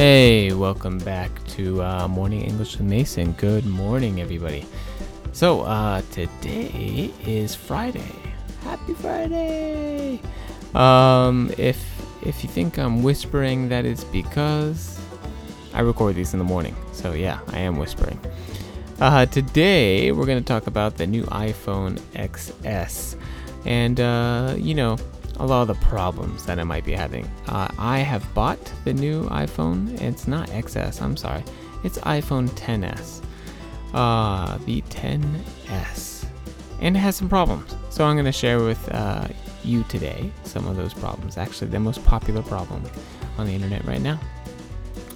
Hey, welcome back to uh, Morning English with Mason. Good morning, everybody. So, uh, today is Friday. Happy Friday! Um, if if you think I'm whispering, that is because I record these in the morning. So yeah, I am whispering. Uh, today we're going to talk about the new iPhone XS, and uh, you know a lot of the problems that I might be having. Uh, I have bought the new iPhone. It's not XS. I'm sorry. It's iPhone 10s. Uh, the 10s, and it has some problems. So I'm going to share with uh, you today some of those problems. Actually, the most popular problem on the internet right now.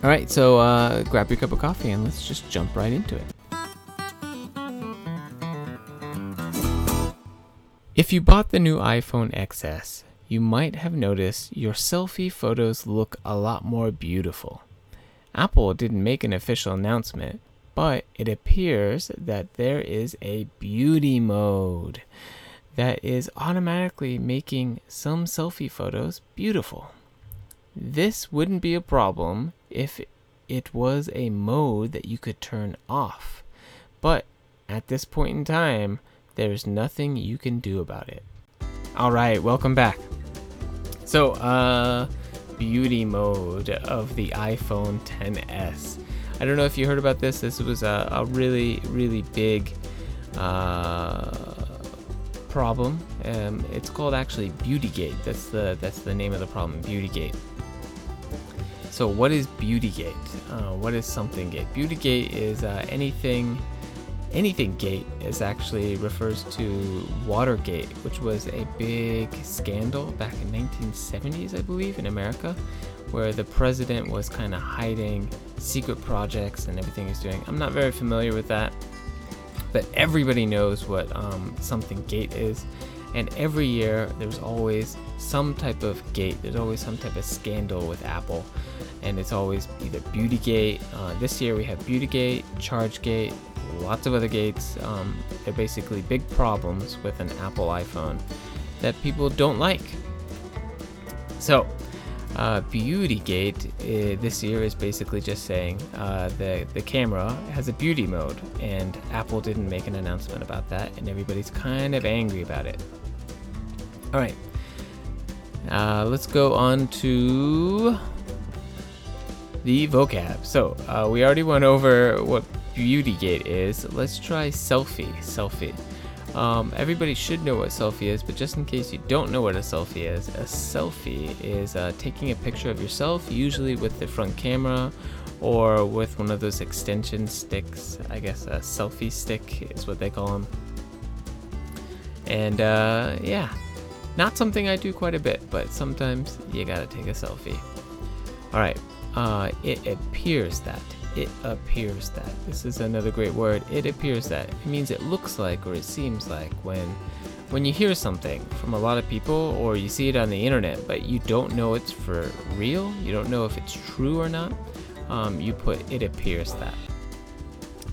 All right, so uh, grab your cup of coffee and let's just jump right into it. If you bought the new iPhone XS, you might have noticed your selfie photos look a lot more beautiful. Apple didn't make an official announcement, but it appears that there is a beauty mode that is automatically making some selfie photos beautiful. This wouldn't be a problem if it was a mode that you could turn off, but at this point in time, there's nothing you can do about it. All right, welcome back. So, uh, beauty mode of the iPhone 10s. I don't know if you heard about this. This was a, a really, really big uh, problem. Um, it's called actually Beautygate. That's the that's the name of the problem, Beautygate. So, what is Beautygate? Uh, what is something gate? Beautygate is uh, anything anything gate is actually refers to Watergate, which was a big scandal back in 1970s, I believe, in America, where the president was kind of hiding secret projects and everything he's doing. I'm not very familiar with that, but everybody knows what um, something gate is. And every year, there's always some type of gate. There's always some type of scandal with Apple, and it's always either Beautygate. Uh, this year we have Beautygate, ChargeGate, lots of other gates. Um, they're basically big problems with an Apple iPhone that people don't like. So, uh, Beautygate uh, this year is basically just saying uh, the the camera has a beauty mode, and Apple didn't make an announcement about that, and everybody's kind of angry about it. All right, uh, let's go on to the vocab. So uh, we already went over what Beautygate is. Let's try selfie. Selfie. Um, everybody should know what selfie is, but just in case you don't know what a selfie is, a selfie is uh, taking a picture of yourself, usually with the front camera or with one of those extension sticks. I guess a selfie stick is what they call them. And uh, yeah, not something I do quite a bit, but sometimes you gotta take a selfie. All right, uh, it appears that it appears that. This is another great word. It appears that. It means it looks like or it seems like when when you hear something from a lot of people or you see it on the internet but you don't know it's for real, you don't know if it's true or not, um, you put it appears that.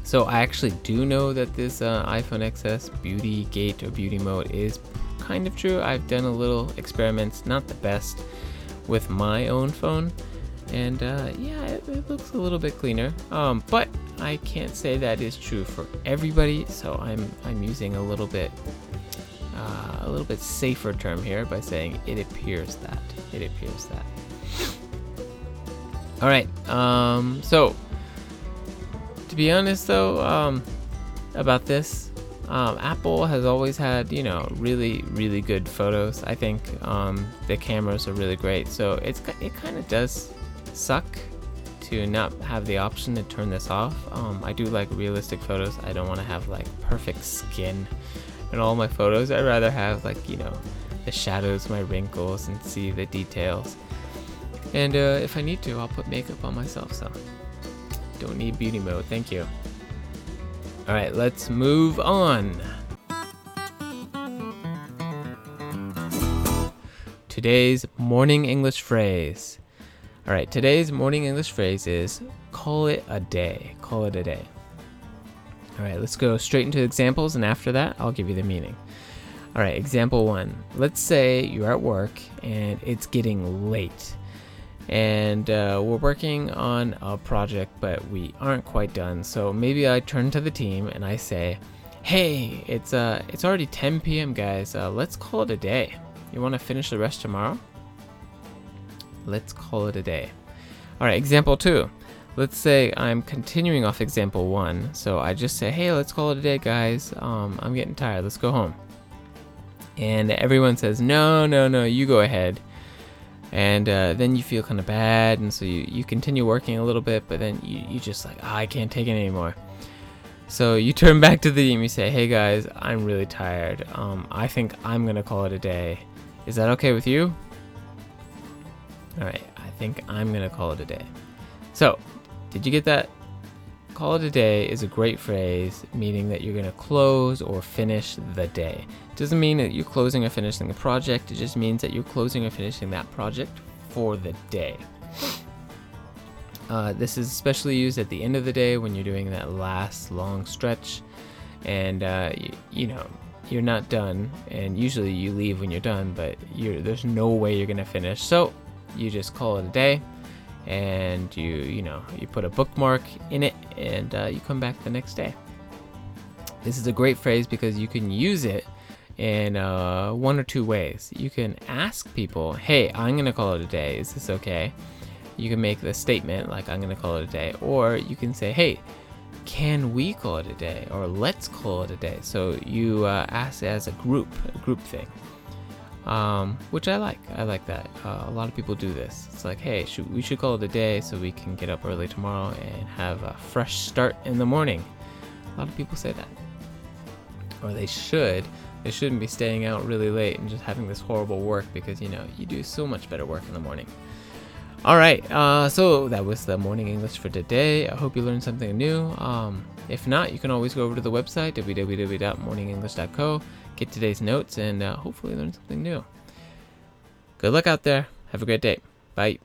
So I actually do know that this uh, iPhone XS beauty gate or beauty mode is kind of true. I've done a little experiments, not the best, with my own phone and uh, yeah, it, it, looks a little bit cleaner. Um, but I can't say that is true for everybody, so I'm I'm using a little bit uh, a little bit safer term here by saying it appears that it appears that. All right. Um, so to be honest, though, um, about this. Um, Apple has always had, you know, really, really good photos. I think um, the cameras are really great, so it's it kind of does suck to not have the option to turn this off. Um, I do like realistic photos. I don't want to have like perfect skin in all my photos. I'd rather have like, you know, the shadows, my wrinkles, and see the details. And uh, if I need to, I'll put makeup on myself, so don't need beauty mode. Thank you. All right, let's move on. Today's morning English phrase all right, today's morning English phrase is call it a day. Call it a day. All right, let's go straight into examples, and after that, I'll give you the meaning. All right, example one. Let's say you're at work and it's getting late, and uh, we're working on a project, but we aren't quite done. So maybe I turn to the team and I say, "Hey, it's uh, it's already 10 p.m., guys. Uh, let's call it a day. You want to finish the rest tomorrow? Let's call it a day." All right, example two. Let's say I'm continuing off example one. So I just say, "Hey, let's call it a day, guys. Um, I'm getting tired. Let's go home." And everyone says, "No, no, no. You go ahead." and uh, then you feel kind of bad and so you, you continue working a little bit but then you, you just like oh, i can't take it anymore so you turn back to the team you say hey guys i'm really tired um, i think i'm gonna call it a day is that okay with you all right i think i'm gonna call it a day. So did you get that? Call it a day is a great phrase meaning that you're going to close or finish the day. It doesn't mean that you're closing or finishing the project, it just means that you're closing or finishing that project for the day. Uh, this is especially used at the end of the day when you're doing that last long stretch and uh, you, you know you're not done and usually you leave when you're done but there's no way you're gonna finish. So you just call it a day and you you know you put a bookmark in it and uh, you come back the next day this is a great phrase because you can use it in uh, one or two ways. You can ask people, hey, I'm going to call it a day. Is this okay? You can make the statement, like, I'm going to call it a day. Or you can say, hey, can we call it a day? Or let's call it a day. So you uh, ask as a group, a group thing. Um, which I like. I like that. Uh, a lot of people do this. It's like, hey, should, we should call it a day so we can get up early tomorrow and have a fresh start in the morning. A lot of people say that. Or they should they shouldn't be staying out really late and just having this horrible work because you know you do so much better work in the morning. All right, uh, so that was the morning English for today. I hope you learned something new. Um, if not, you can always go over to the website www.morningenglish.co, get today's notes, and uh, hopefully learn something new. Good luck out there. Have a great day. Bye.